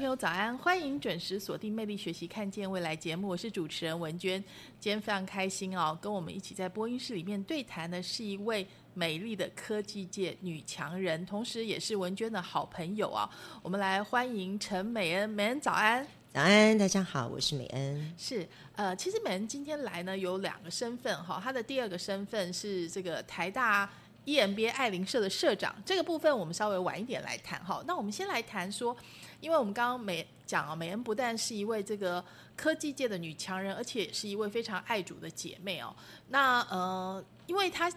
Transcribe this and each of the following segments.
朋友早安，欢迎准时锁定《魅力学习看见未来》节目，我是主持人文娟。今天非常开心哦，跟我们一起在播音室里面对谈的是一位美丽的科技界女强人，同时也是文娟的好朋友啊。我们来欢迎陈美恩，美恩早安。早安，大家好，我是美恩。是，呃，其实美恩今天来呢有两个身份哈，她的第二个身份是这个台大 EMBA 爱邻社的社长，这个部分我们稍微晚一点来谈哈。那我们先来谈说，因为我们刚刚美讲啊，美恩不但是一位这个科技界的女强人，而且也是一位非常爱主的姐妹哦。那呃，因为她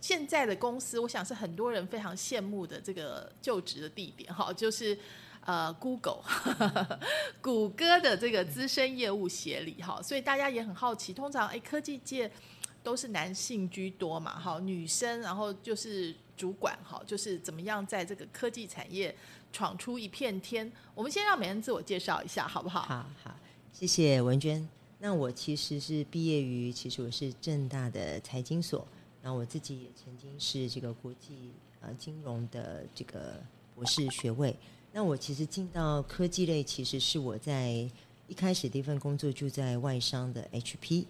现在的公司，我想是很多人非常羡慕的这个就职的地点哈，就是。呃，Google，谷歌的这个资深业务协理哈，所以大家也很好奇，通常哎科技界都是男性居多嘛，哈，女生然后就是主管哈，就是怎么样在这个科技产业闯出一片天。我们先让美恩自我介绍一下，好不好？好好，谢谢文娟。那我其实是毕业于，其实我是正大的财经所，那我自己也曾经是这个国际呃金融的这个博士学位。那我其实进到科技类，其实是我在一开始的一份工作就在外商的 HP，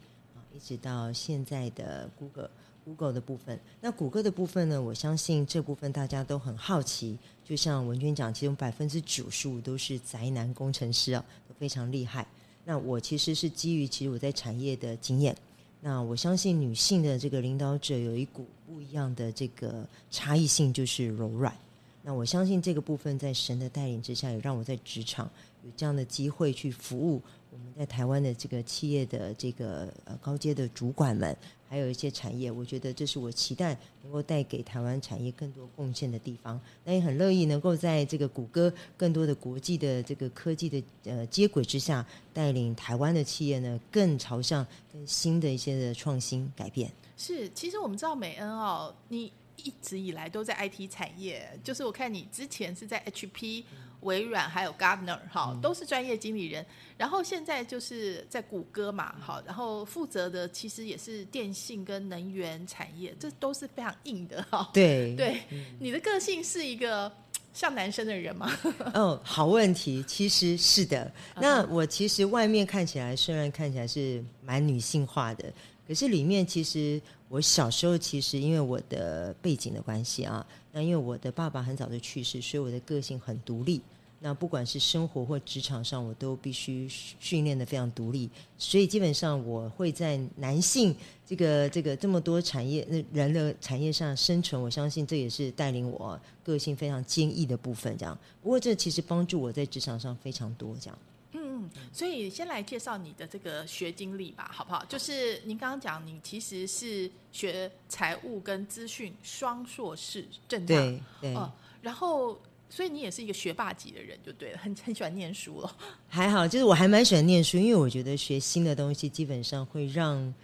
一直到现在的 Google Google 的部分。那谷歌的部分呢，我相信这部分大家都很好奇。就像文娟讲，其中百分之九十五都是宅男工程师啊，都非常厉害。那我其实是基于其实我在产业的经验，那我相信女性的这个领导者有一股不一样的这个差异性，就是柔软。那我相信这个部分在神的带领之下，也让我在职场有这样的机会去服务我们在台湾的这个企业的这个呃高阶的主管们，还有一些产业，我觉得这是我期待能够带给台湾产业更多贡献的地方。那也很乐意能够在这个谷歌更多的国际的这个科技的呃接轨之下，带领台湾的企业呢更朝向更新的一些的创新改变。是，其实我们知道美恩哦，你。一直以来都在 IT 产业，就是我看你之前是在 HP、微软还有 Gartner 哈，都是专业经理人。然后现在就是在谷歌嘛，好，然后负责的其实也是电信跟能源产业，这都是非常硬的哈。对对，你的个性是一个像男生的人吗？哦，好问题，其实是的。那我其实外面看起来虽然看起来是蛮女性化的。可是里面其实，我小时候其实因为我的背景的关系啊，那因为我的爸爸很早就去世，所以我的个性很独立。那不管是生活或职场上，我都必须训练的非常独立。所以基本上我会在男性这个这个这么多产业人的产业上生存。我相信这也是带领我个性非常坚毅的部分。这样，不过这其实帮助我在职场上非常多。这样。所以先来介绍你的这个学经历吧，好不好？就是您刚刚讲，你其实是学财务跟资讯双硕士，正大，对，然后所以你也是一个学霸级的人，就对了，很很喜欢念书了。还好，就是我还蛮喜欢念书，因为我觉得学新的东西基本上会让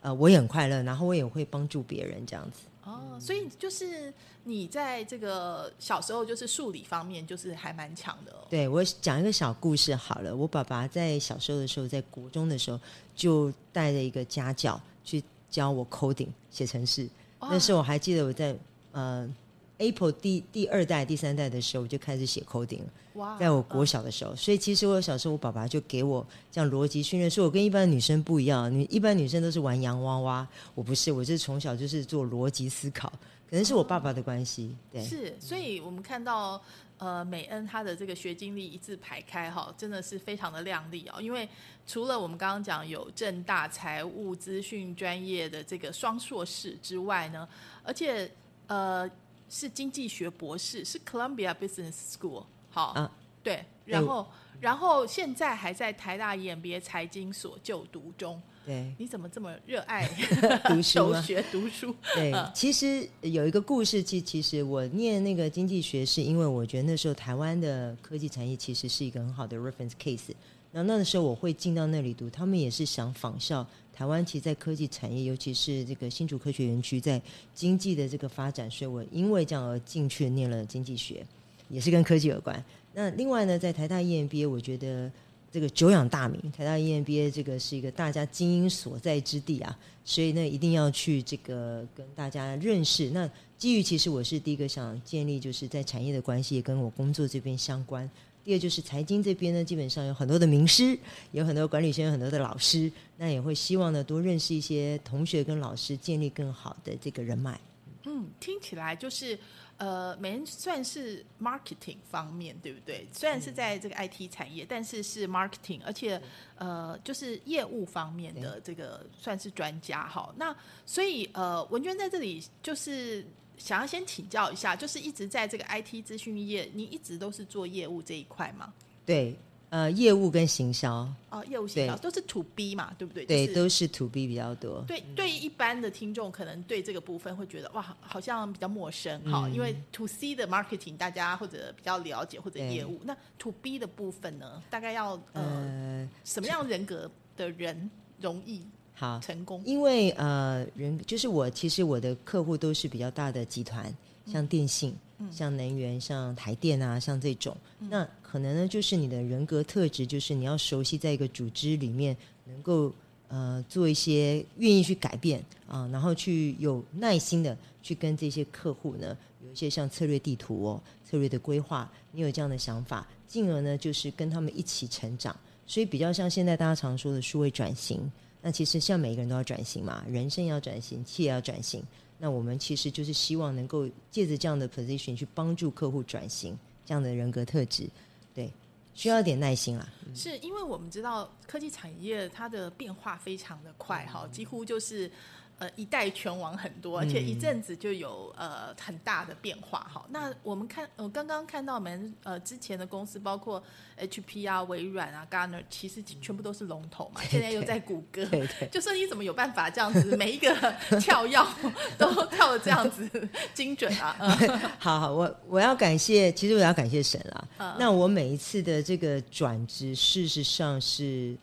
呃我也很快乐，然后我也会帮助别人这样子。哦，所以就是你在这个小时候，就是数理方面，就是还蛮强的。对我讲一个小故事好了，我爸爸在小时候的时候，在国中的时候，就带着一个家教去教我 coding 写程式。那时候我还记得我在呃 Apple 第第二代、第三代的时候，我就开始写 coding 了。哇在我国嗯小的时候，所以其实我小时候，我爸爸就给我这样逻辑训练，说我跟一般的女生不一样，你一般女生都是玩洋娃娃，我不是，我是从小就是做逻辑思考，可能是我爸爸的关系，对，是，所以我们看到呃美恩她的这个学经历一字排开哈，真的是非常的亮丽哦。因为除了我们刚刚讲有正大财务资讯专业的这个双硕士之外呢，而且呃是经济学博士，是 Columbia Business School 好，啊对，然后然后现在还在台大 EMBA 财经所就读中。对，你怎么这么热爱 读书求吗？学读书？对嗯，其实有一个故事，其其实我念那个经济学，是因为我觉得那时候台湾的科技产业其实是一个很好的 reference case。然后那个时候我会进到那里读，他们也是想仿效台湾，其实在科技产业，尤其是这个新竹科学园区在经济的这个发展，所以我因为这样而进去念了经济学，也是跟科技有关。那另外呢，在台大 EMBA，我觉得这个久仰大名，台大 EMBA 这个是一个大家精英所在之地啊，所以呢，一定要去这个跟大家认识。那基于其实我是第一个想建立，就是在产业的关系跟我工作这边相关。第二就是财经这边呢，基本上有很多的名师，有很多管理学院，有很多的老师，那也会希望呢多认识一些同学跟老师，建立更好的这个人脉。嗯，听起来就是呃，美人算是 marketing 方面，对不对？虽然是在这个 IT 产业，但是是 marketing，而且呃，就是业务方面的这个算是专家哈。那所以呃，文娟在这里就是想要先请教一下，就是一直在这个 IT 资讯业，你一直都是做业务这一块吗？对，呃，业务跟行销，哦，业务行销都是 to B 嘛，对不对？对，就是都是 to B 比较多。对，对于一般的听众可能对这个部分会觉得哇，好像比较陌生哈、嗯因为 to C 的 marketing 大家或者比较了解或者业务，那 to B 的部分呢，大概要呃呃，什么样人格的人容易好，成功？因为呃，人就是我，其实我的客户都是比较大的集团，像电信、像能源、像台电啊，像这种。那可能呢，就是你的人格特质，就是你要熟悉在一个组织里面，能够呃做一些愿意去改变啊、然后去有耐心的去跟这些客户呢，有一些像策略地图哦、策略的规划，你有这样的想法，进而呢就是跟他们一起成长。所以比较像现在大家常说的数位转型，那其实像每个人都要转型嘛，人生要转型，企业要转型。那我们其实就是希望能够借着这样的 position 去帮助客户转型，这样的人格特质，对，需要一点耐心啦。是因为我们知道科技产业它的变化非常的快哈，几乎就是呃一代拳王很多，而且一阵子就有呃很大的变化哈。那我们看呃刚刚看到我们呃之前的公司，包括 HP 啊、微软啊、Gartner，其实全部都是龙头嘛，现在又在谷歌。对对，就说你怎么有办法这样子，每一个跳跃 都跳的这样子精准啊？嗯 好好，我我要感谢，其实我要感谢神啦。嗯那我每一次的这个转职，事实上是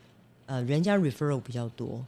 呃人家 referral 比较多。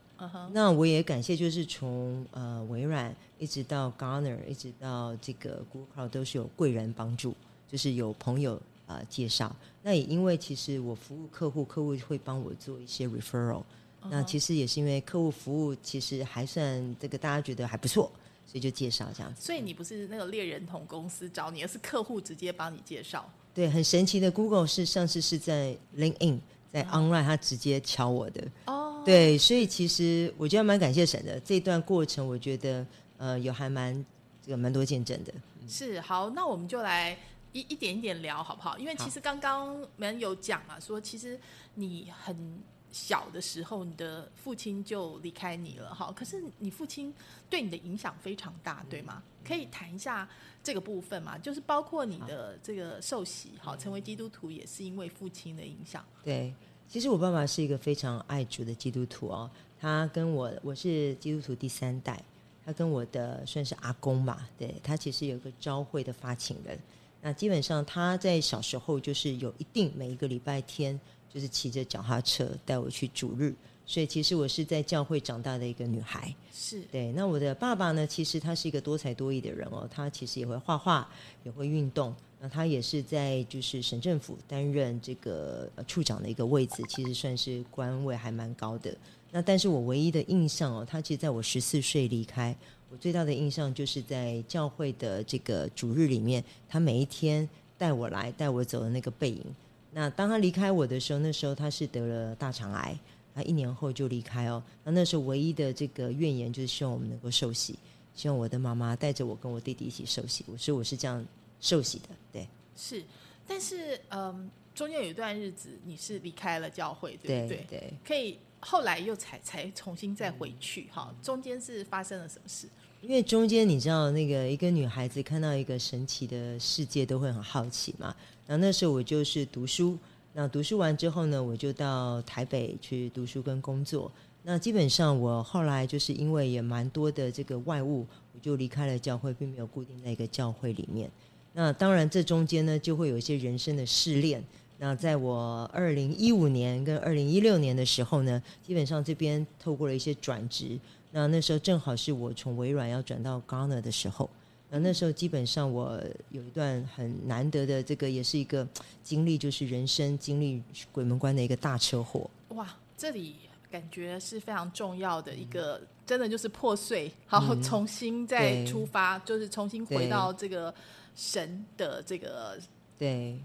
那我也感谢，就是从呃微软一直到 Garner，一直到这个 Google Cloud 都是有贵人帮助，就是有朋友呃介绍。那也因为其实我服务客户，客户会帮我做一些 referral。那其实也是因为客户服务其实还算这个大家觉得还不错，所以就介绍这样子。所以你不是那个猎人同公司找你，而是客户直接帮你介绍。对，很神奇的，Google 是上次是在 LinkedIn，在 Online 他直接敲我的。哦，对，所以其实我觉得蛮感谢神的这段过程，我觉得呃有还蛮这个蛮多见证的。是好，那我们就来一一点一点聊好不好？因为其实刚刚们有讲啊，说其实你很小的时候，你的父亲就离开你了哈。可是你父亲对你的影响非常大，对吗？可以谈一下这个部分嘛？就是包括你的这个受洗，好，成为基督徒也是因为父亲的影响。对，其实我爸爸是一个非常爱主的基督徒哦，他跟我我是基督徒第三代，他跟我的算是阿公吧，对他其实有一个朝会的发起人。那基本上他在小时候就是有一定每一个礼拜天就是骑着脚踏车带我去主日，所以其实我是在教会长大的一个女孩。是对，那我的爸爸呢，其实他是一个多才多艺的人哦，他其实也会画画，也会运动。那他也是在就是省政府担任这个处长的一个位置，其实算是官位还蛮高的。那但是我唯一的印象哦，他其实在我十四岁离开，我最大的印象就是在教会的这个主日里面，他每一天带我来带我走的那个背影。那当他离开我的时候，那时候他是得了大肠癌，他一年后就离开哦。那那时候唯一的这个怨言就是希望我们能够受洗，希望我的妈妈带着我跟我弟弟一起受洗。我说我是这样受洗的，对是，但是嗯，中间有一段日子你是离开了教会，对不对？对。可以后来又才才重新再回去哈，中间是发生了什么事？因为中间你知道，那个一个女孩子看到一个神奇的世界都会很好奇嘛。然后那时候我就是读书，那读书完之后呢，我就到台北去读书跟工作。那基本上我后来就是因为也蛮多的这个外务，我就离开了教会，并没有固定在一个教会里面。那当然这中间呢，就会有一些人生的试炼。那在我二零一五年跟二零一六年的时候呢，基本上这边透过了一些转职。那那时候正好是我从微软要转到 Garner 的时候。那那时候基本上我有一段很难得的这个，也是一个经历，就是人生经历鬼门关的一个大车祸。哇，这里感觉是非常重要的一个，真的就是破碎，然后重新再出发，就是重新回到这个神的这个对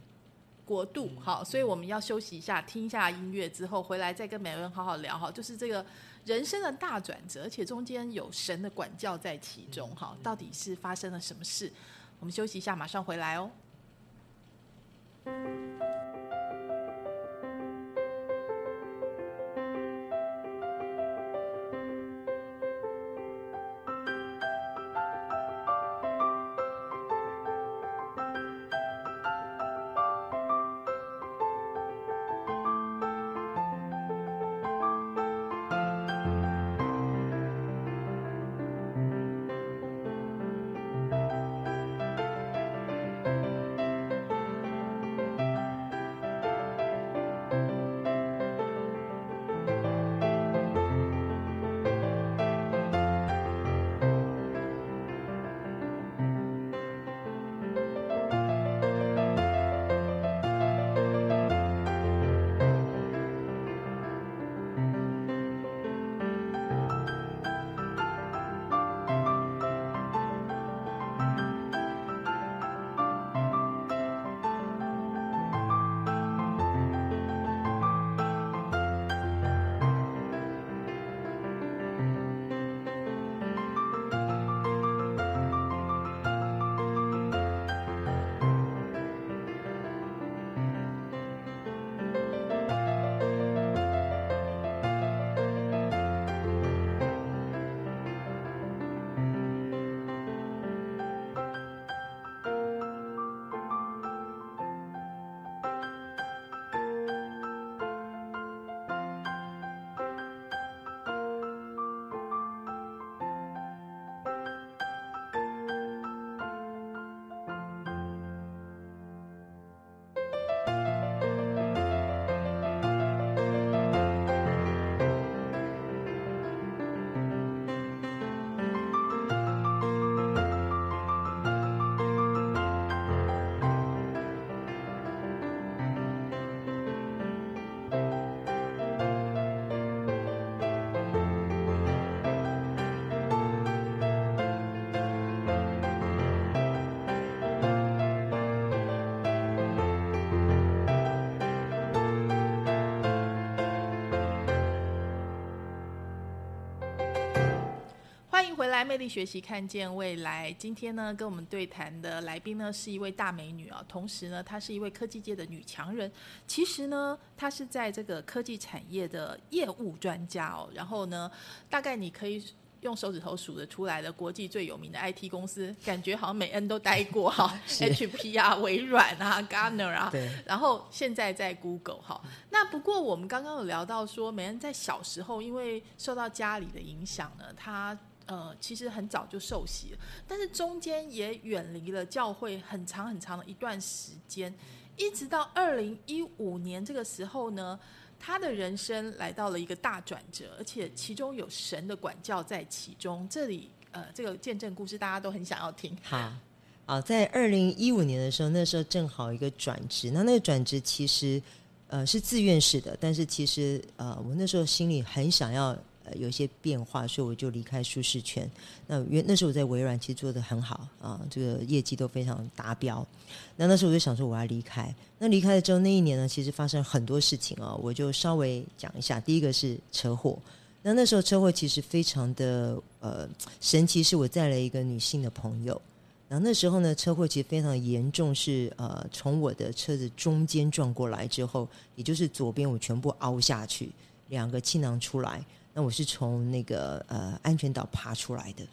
国度。好，所以我们要休息一下，听一下音乐之后回来再跟美文好好聊。哈，就是这个。人生的大转折，而且中间有神的管教在其中，哈，到底是发生了什么事？我们休息一下，马上回来哦。来，魅力学习，看见未来。今天呢，跟我们对谈的来宾呢，是一位大美女啊，同时呢，她是一位科技界的女强人。其实呢，她是在这个科技产业的业务专家哦。然后呢，大概你可以用手指头数得出来的国际最有名的 IT 公司，感觉好像美恩都待过哈，HP 啊，微软啊，Garner 啊。对。然后现在在 Google 哈。那不过我们刚刚有聊到说，美恩在小时候因为受到家里的影响呢，她。呃，其实很早就受洗了，但是中间也远离了教会很长很长的一段时间，一直到二零一五年这个时候呢，他的人生来到了一个大转折，而且其中有神的管教在其中。这里呃，这个见证故事大家都很想要听。好，啊，在二零一五年的时候，那时候正好一个转职，那那个转职其实。呃是自愿式的，但是其实呃我那时候心里很想要呃有些变化，所以我就离开舒适圈。那原那时候我在微软其实做的很好啊，这个业绩都非常达标。那那时候我就想说我要离开。那离开了之后那一年呢，其实发生很多事情啊，我就稍微讲一下。第一个是车祸。那那时候车祸其实非常的呃神奇，是我载了一个女性的朋友。然后那时候呢，车祸其实非常严重，是呃从我的车子中间撞过来之后，也就是左边我全部凹下去，两个气囊出来。那我是从那个呃安全岛爬出来的。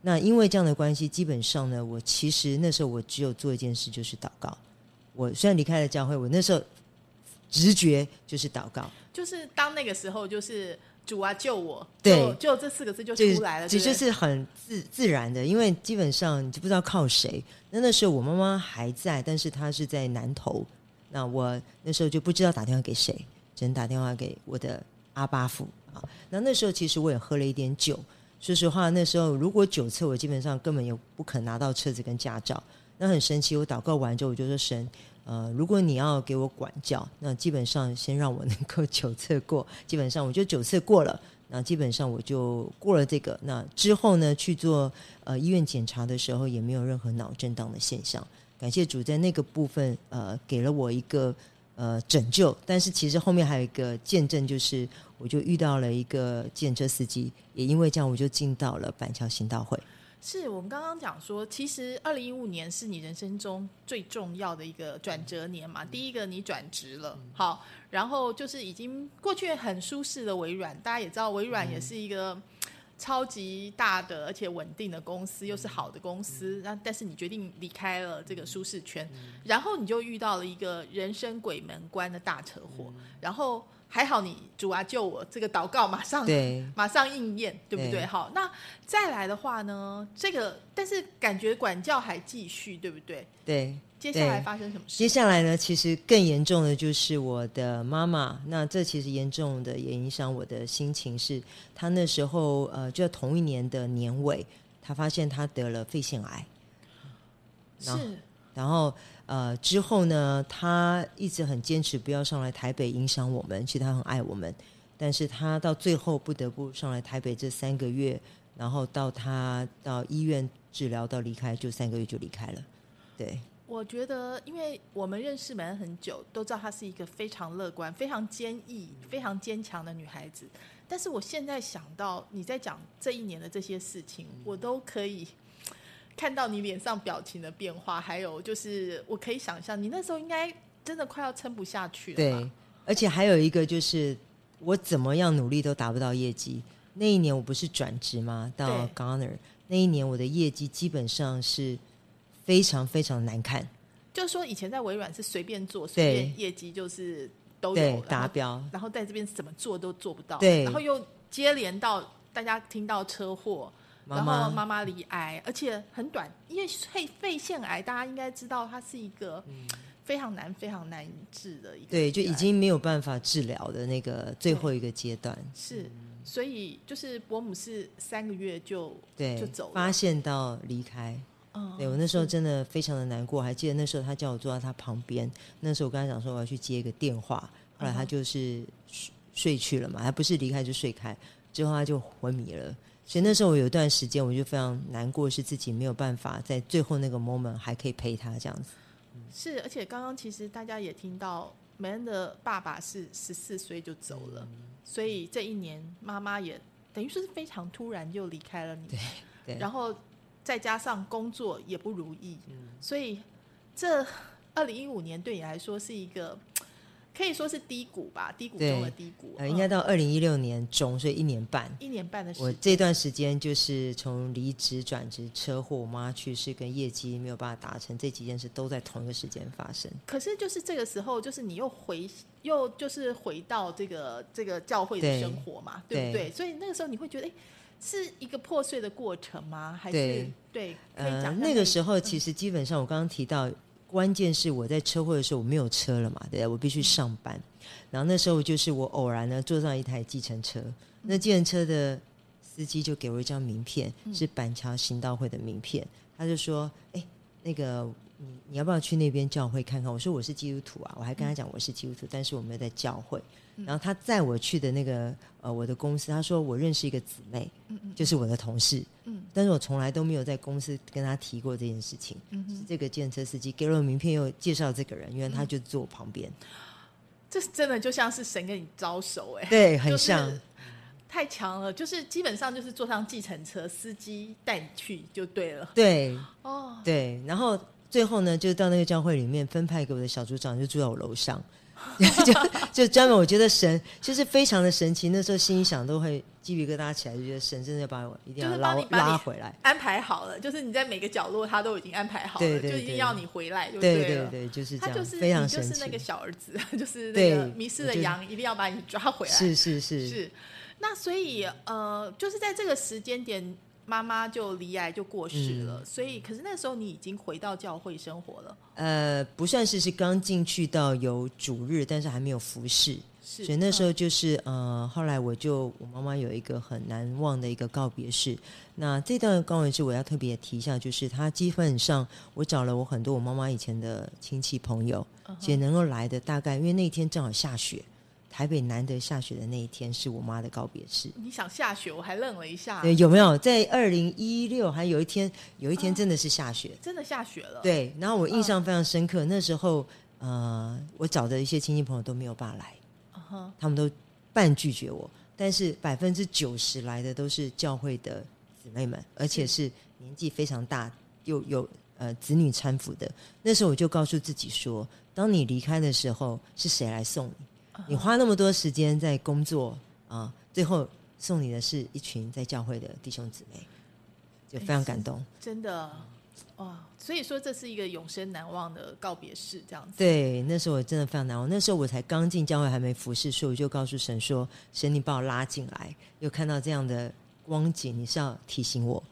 那因为这样的关系，基本上呢，我其实那时候我只有做一件事，就是祷告。我虽然离开了教会，我那时候直觉就是祷告，就是当那个时候就是。主啊，救我！对，就这四个字就出来了，这就是很自自然的，因为基本上你就不知道靠谁。那那时候我妈妈还在，但是她是在南头，那我那时候就不知道打电话给谁，只能打电话给我的阿巴父那那时候其实我也喝了一点酒，说实话，那时候如果酒测，我基本上根本也不肯拿到车子跟驾照。那很神奇，我祷告完之后，我就说神。呃，如果你要给我管教，那基本上先让我能够 九测过，基本上我就九测过了，那基本上我就过了这个。那之后呢，去做呃医院检查的时候，也没有任何脑震荡的现象。感谢主，在那个部分呃给了我一个呃拯救。但是其实后面还有一个见证，就是我就遇到了一个建车司机，也因为这样，我就进到了板桥行道会。是我们刚刚讲说，其实二零一五年是你人生中最重要的一个转折年嘛。第一个你转职了，好，然后就是已经过去很舒适的微软，大家也知道微软也是一个超级大的而且稳定的公司，又是好的公司。那但是你决定离开了这个舒适圈，然后你就遇到了一个人生鬼门关的大车祸，然后。还好你主啊救我，这个祷告马上马上应验，对不对？好，那再来的话呢？这个但是感觉管教还继续，对不对？对。接下来发生什么事？接下来呢？其实更严重的就是我的妈妈。那这其实严重的也影响我的心情。是她那时候呃，就在同一年的年尾，她发现她得了肺腺癌。是。然后。呃，之后呢，她一直很坚持不要上来台北影响我们。其实她很爱我们，但是她到最后不得不上来台北这三个月，然后到她到医院治疗到离开，就三个月就离开了。对，我觉得，因为我们认识门很久，都知道她是一个非常乐观、非常坚毅、非常坚强的女孩子。但是我现在想到你在讲这一年的这些事情，我都可以。看到你脸上表情的变化，还有就是我可以想象，你那时候应该真的快要撑不下去了。对，而且还有一个就是，我怎么样努力都达不到业绩。那一年我不是转职吗？到 Garner 那一年，我的业绩基本上是非常非常难看。就是说，以前在微软是随便做，随便业绩就是都有达标，然后在这边怎么做都做不到。对，然后又接连到大家听到车祸。然后妈妈离癌，而且很短，因为肺肺腺癌，大家应该知道，它是一个非常难、非常难治的一个。对，就已经没有办法治疗的那个最后一个阶段。是，所以就是伯母是三个月就对就走，发现到离开。嗯，对我那时候真的非常的难过，还记得那时候他叫我坐在他旁边，那时候我跟他讲说我要去接一个电话，后来他就是睡睡去了嘛，他不是离开就睡开，之后他就昏迷了。所以那时候我有一段时间，我就非常难过，是自己没有办法在最后那个 moment 还可以陪他这样子。是，而且刚刚其实大家也听到，梅恩的爸爸是十四岁就走了，所以这一年妈妈也等于说是非常突然就离开了你。对，然后再加上工作也不如意，嗯所以这二零一五年对你来说是一个。可以说是低谷吧，低谷中的低谷。呃，应该到二零一六年中，所以一年半。一年半的时间，我这段时间就是从离职转职、车祸、我妈去世跟业绩没有办法达成这几件事都在同一个时间发生。可是就是这个时候，就是你又回又就是回到这个这个教会的生活嘛，对不对？所以那个时候你会觉得，哎，是一个破碎的过程吗？还是对？呃，那个时候其实基本上我刚刚提到。关键是我在车祸的时候我没有车了嘛，对我必须上班。然后那时候就是我偶然呢坐上一台计程车，那计程车的司机就给我一张名片，是板桥行道会的名片。他就说：“哎，那个你你要不要去那边教会看看？我说我是基督徒啊，我还跟他讲我是基督徒，但是我没有在教会。然后他载我去的那个呃我的公司，他说我认识一个姊妹，就是我的同事，嗯但是我从来都没有在公司跟他提过这件事情。嗯哼，这个建车司机给了我名片，又介绍这个人，因为他就坐我旁边，这真的就像是神跟你招手哎、对，很就是像，太强了，就是基本上就是坐上计程车，司机带你去就对了。对哦，对。然后最后呢，就到那个教会里面分派给我的小组长，就住在我楼上，就就专门我觉得神就是非常的神奇。那时候心里想都会鸡皮疙瘩起来，就觉得神真的要把我一定要就是拉拉回来。安排好了，就是你在每个角落他都已经安排好了，对对对就一定要你回来就对了。对对，就是这样，他就是非常就神奇。是那个小儿子，就是那个迷失的羊，一定要把你抓回来。是是是是，那所以呃，就是在这个时间点，妈妈就离癌就过世了，嗯所以可是那时候你已经回到教会生活了，呃，不算是是刚进去到有主日，但是还没有服侍。是，所以那时候嗯就是呃，后来我就我妈妈有一个很难忘的一个告别式。那这段告别式我要特别提一下，就是她基本上我找了我很多我妈妈以前的亲戚朋友，嗯能够来的大概因为那天正好下雪，台北难得下雪的那一天是我妈的告别式。你想下雪，我还愣了一下，对，有没有在二零一六还有一天有一天真的是下雪？真的下雪了，，对，然后我印象非常深刻，那时候呃，我找的一些亲戚朋友都没有办法来。嗯，他们都半拒绝我，但是百分之九十来的都是教会的姊妹们，而且是年纪非常大，又有呃子女搀扶的。那时候我就告诉自己说，当你离开的时候，是谁来送你？你花那么多时间在工作啊、最后送你的是一群在教会的弟兄姊妹，就非常感动。真的，哇，所以说这是一个永生难忘的告别式，这样子，对，那时候我真的非常难忘。那时候我才刚进教会，还没服侍，所以我就告诉神说：“神，你把我拉进来，又看到这样的光景，你是要提醒我，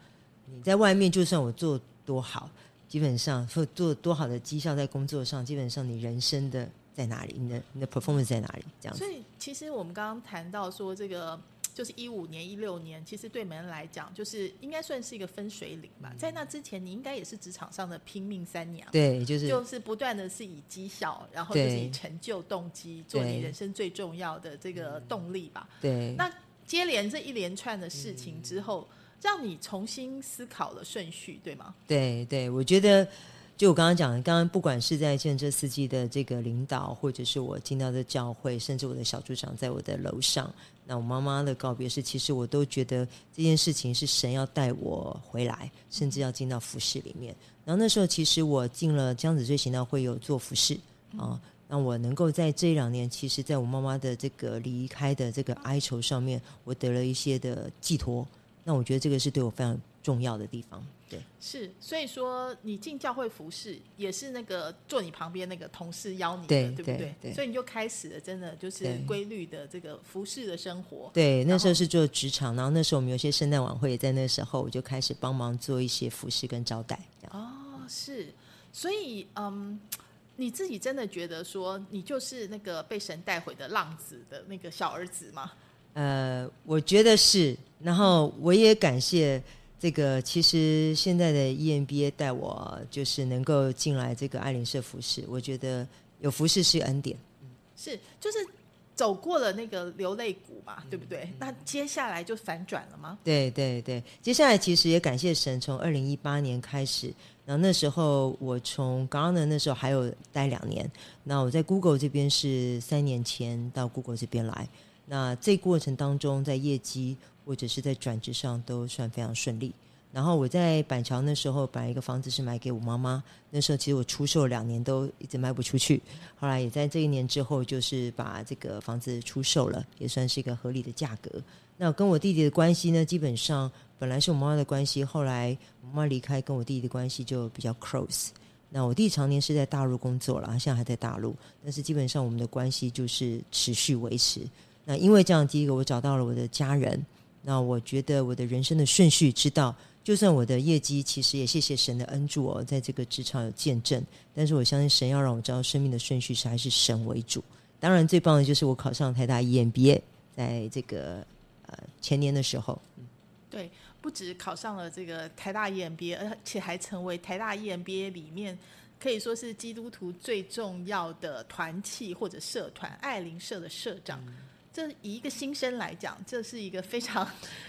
你在外面就算我做多好，基本上做做多好的绩效在工作上，基本上你人生的在哪里？你的你的 performance 在哪里？这样子所。以其实我们刚刚谈到说这个。就是一五年、一六年，其实对门来讲，就是应该算是一个分水岭吧。在那之前，你应该也是职场上的拼命三娘，对，就是就是不断的是以绩效，然后就是以成就动机做你人生最重要的这个动力吧。对。那接连这一连串的事情之后，让你重新思考了顺序，对吗？对对，我觉得就我刚刚讲的，刚刚不管是在建设司机的这个领导，或者是我进到的教会，甚至我的小组长在我的楼上，那我妈妈的告别式，其实我都觉得这件事情是神要带我回来，甚至要进到服饰里面。然后那时候其实我进了江子追行道会有做服饰啊。那我能够在这两年，其实在我妈妈的这个离开的这个哀愁上面，我得了一些的寄托。那我觉得这个是对我非常重要的地方。对，是，所以说你进教会服侍，也是那个坐你旁边那个同事邀你的，对对不对所以你就开始了，真的就是规律的这个服侍的生活。对，那时候是做职场，然后那时候我们有些圣诞晚会，也在那时候我就开始帮忙做一些服饰跟招待。哦，是，所以嗯，你自己真的觉得说你就是那个被神带回的浪子的那个小儿子吗？呃，我觉得是，然后我也感谢这个，其实现在的 E EMBA 带我就是能够进来这个爱灵社服饰，我觉得有服饰是恩典。是，就是走过了那个流泪谷嘛，对不嗯对？那接下来就反转了吗？对对对，接下来其实也感谢神，从二零一八年开始，然后那时候我从 Gartner 那时候还有待两年，那我在 Google 这边是三年前到 Google 这边来，那这过程当中在业绩或者是在转职上都算非常顺利。然后我在板桥那时候把一个房子是买给我妈妈，那时候其实我出售两年都一直卖不出去，后来也在这一年之后就是把这个房子出售了，也算是一个合理的价格。那跟我弟弟的关系呢，基本上本来是我妈妈的关系，后来我妈妈离开，跟我弟弟的关系就比较 close。那我弟常年是在大陆工作了，他现在还在大陆，但是基本上我们的关系就是持续维持。那因为这样，第一个我找到了我的家人，那我觉得我的人生的顺序知道，就算我的业绩其实也谢谢神的恩助哦，在这个职场有见证，但是我相信神要让我知道生命的顺序是还是神为主。当然，最棒的就是我考上台大 E EMBA，在这个呃前年的时候，对，不止考上了这个台大 EMBA，而且还成为台大 EMBA 里面可以说是基督徒最重要的团契或者社团——爱灵社的社长。这以一个新生来讲，这是一个非常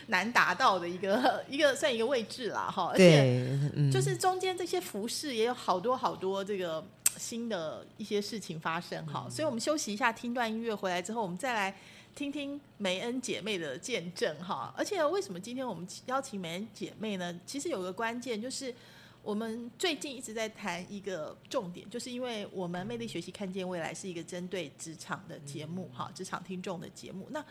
难达到的一个 一个算一个位置啦，哈。而且就是中间这些服饰也有好多好多这个新的一些事情发生哈，所以我们休息一下，听段音乐回来之后，我们再来听听梅恩姐妹的见证哈。而且为什么今天我们邀请梅恩姐妹呢？其实有个关键就是。我们最近一直在谈一个重点，就是因为我们魅力学习看见未来是一个针对职场的节目，哈，职场听众的节目。那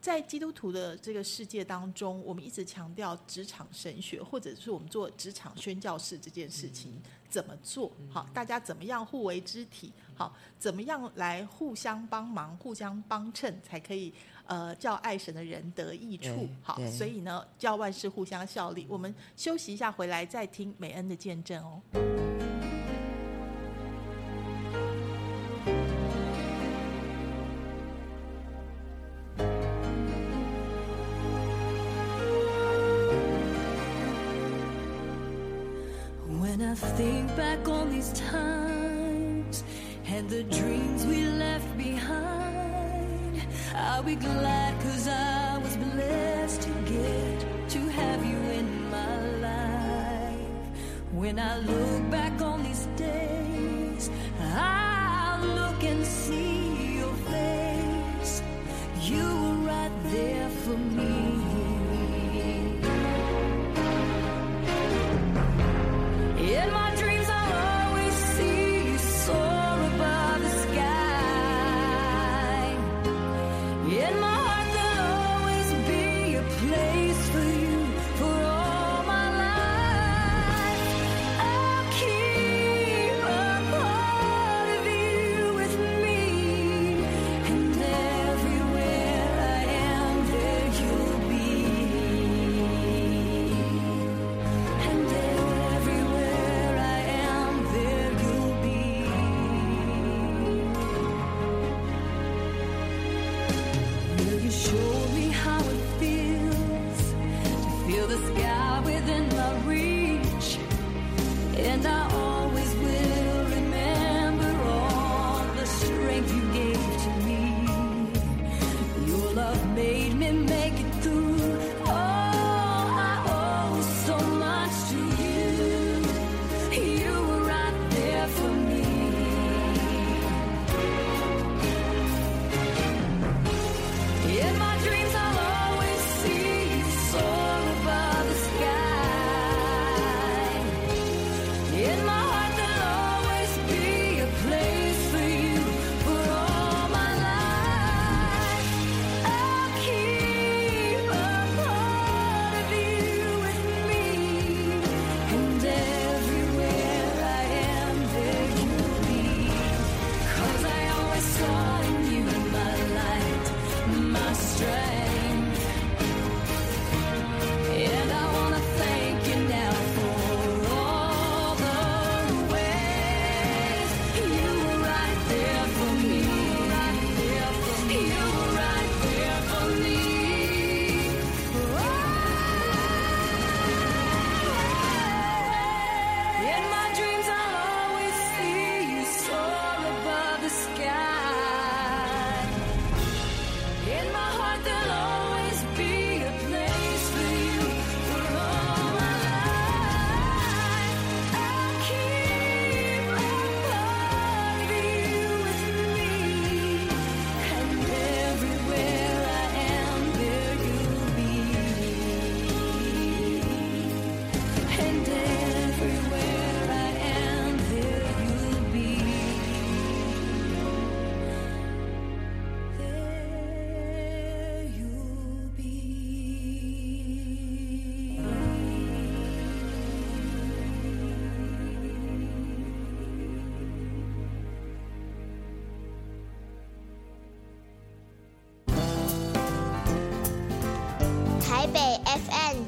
在基督徒的这个世界当中，我们一直强调职场神学，或者是我们做职场宣教士这件事情怎么做？好，大家怎么样互为肢体？好，怎么样来互相帮忙、互相帮衬，才可以呃叫爱神的人得益处？好，所以呢，叫万事互相效力。我们休息一下，回来再听美恩的见证哦。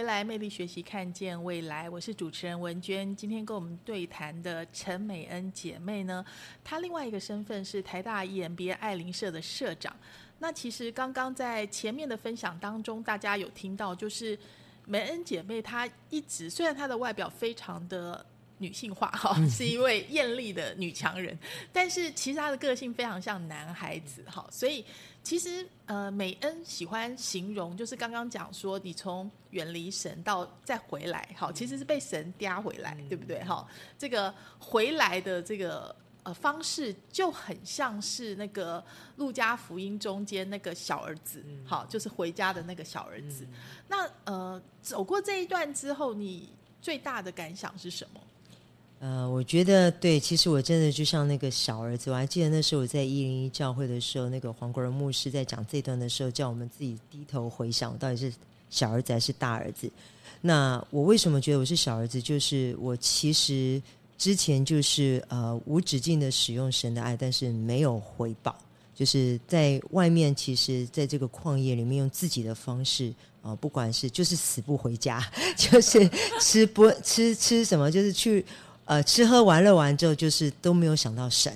回来，魅力学习，看见未来。我是主持人文娟。今天跟我们对谈的陈美恩姐妹呢，她另外一个身份是台大 E EMBA 爱邻社的社长。那其实刚刚在前面的分享当中，大家有听到，就是美恩姐妹她一直虽然她的外表非常的女性化哈，是一位艳丽的女强人，但是其实她的个性非常像男孩子哈，所以其实呃，美恩喜欢形容，就是刚刚讲说，你从远离神到再回来，好，其实是被神嗲回来，对不对？哈，这个回来的这个呃方式就很像是那个路加福音中间那个小儿子，好，就是回家的那个小儿子。那呃，走过这一段之后，你最大的感想是什么？呃，我觉得对，其实我真的就像那个小儿子，我还记得那时候我在一零一教会的时候，那个黄国仁牧师在讲这段的时候，叫我们自己低头回想，我到底是小儿子还是大儿子。那我为什么觉得我是小儿子？就是我其实之前就是呃无止境的使用神的爱，但是没有回报，就是在外面，其实在这个旷野里面用自己的方式啊、呃不管是就是死不回家，就是吃不吃吃什么，就是去呃吃喝玩乐完之后，就是都没有想到神。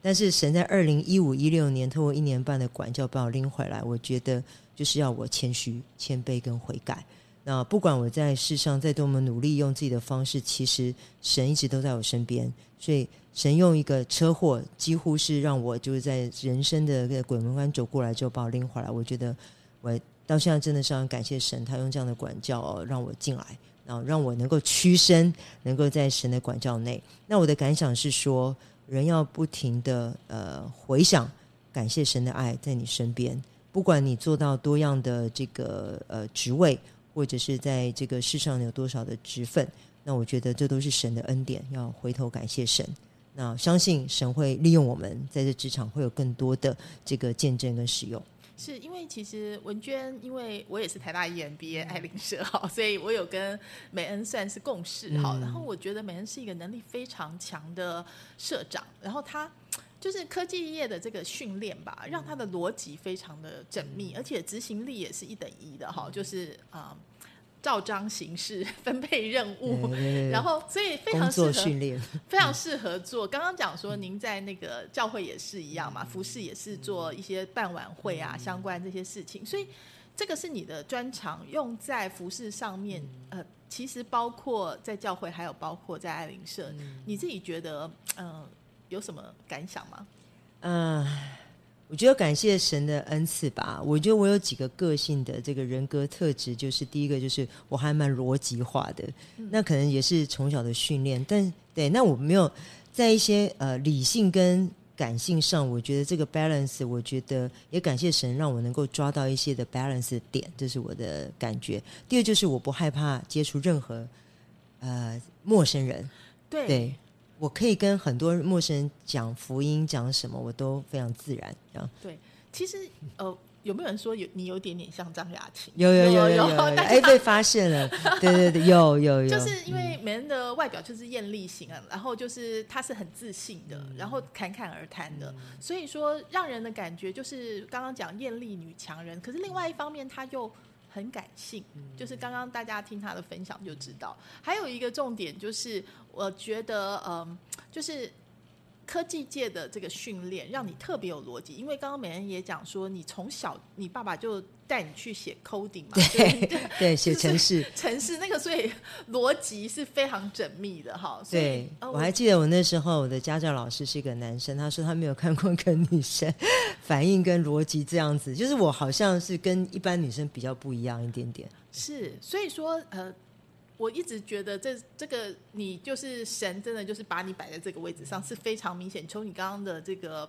但是神在二零一五一六年通过一年半的管教把我拎回来，我觉得就是要我谦虚、谦卑跟悔改。那不管我在世上再多么努力，用自己的方式，其实神一直都在我身边。所以神用一个车祸，几乎是让我就是在人生的这个鬼门关走过来之后，把我拎回来。我觉得我到现在真的是很感谢神，他用这样的管教、哦、让我进来，啊让我能够屈身，能够在神的管教内。那我的感想是说，人要不停的呃回想，感谢神的爱在你身边，不管你做到多样的这个呃职位，或者是在这个世上有多少的职分，那我觉得这都是神的恩典，要回头感谢神。那相信神会利用我们在这职场会有更多的这个见证跟使用。是因为其实文娟，因为我也是台大 E EMBA 爱玲社哈，所以我有跟美恩算是共事哈。嗯然后我觉得美恩是一个能力非常强的社长，然后他就是科技业的这个训练吧，让他的逻辑非常的缜密，而且执行力也是一等一的哈，就是啊、照章行事、分配任务，然后所以非常适合训练，非常适合做。刚刚讲说，您在那个教会也是一样嘛，服饰也是做一些办晚会啊，相关这些事情，所以这个是你的专长，用在服饰上面。呃，其实包括在教会，还有包括在爱灵社，你自己觉得，嗯、有什么感想吗？嗯、我觉得感谢神的恩赐吧。我觉得我有几个个性的这个人格特质，就是第一个就是我还蛮逻辑化的，那可能也是从小的训练。但对，那我没有在一些呃理性跟感性上，我觉得这个 balance，我觉得也感谢神让我能够抓到一些的 balance 的点，这是我的感觉。第二就是我不害怕接触任何呃陌生人，对，对，我可以跟很多陌生人讲福音，讲什么我都非常自然。这样对其实呃，有没有人说有你有点点像张雅琴？有有有有 哎，被发现了，对对对，有有有，就是因为美人的外表就是艳丽型啊，然后就是她是很自信的，然后侃侃而谈的，所以说让人的感觉就是刚刚讲艳丽女强人，可是另外一方面她又很感性，就是刚刚大家听他的分享就知道。还有一个重点就是，我觉得嗯，就是。科技界的这个训练让你特别有逻辑，因为刚刚美恩也讲说，你从小你爸爸就带你去写 coding 嘛，对 对，写就是程式。城市那个，所以逻辑是非常缜密的哈。对，呃我还记得我那时候我的家教老师是一个男生，他说他没有看过跟女生 反应跟逻辑这样子，就是我好像是跟一般女生比较不一样一点点。是，所以说呃，我一直觉得这这个你就是神，真的就是把你摆在这个位置上是非常明显。从你刚刚的这个。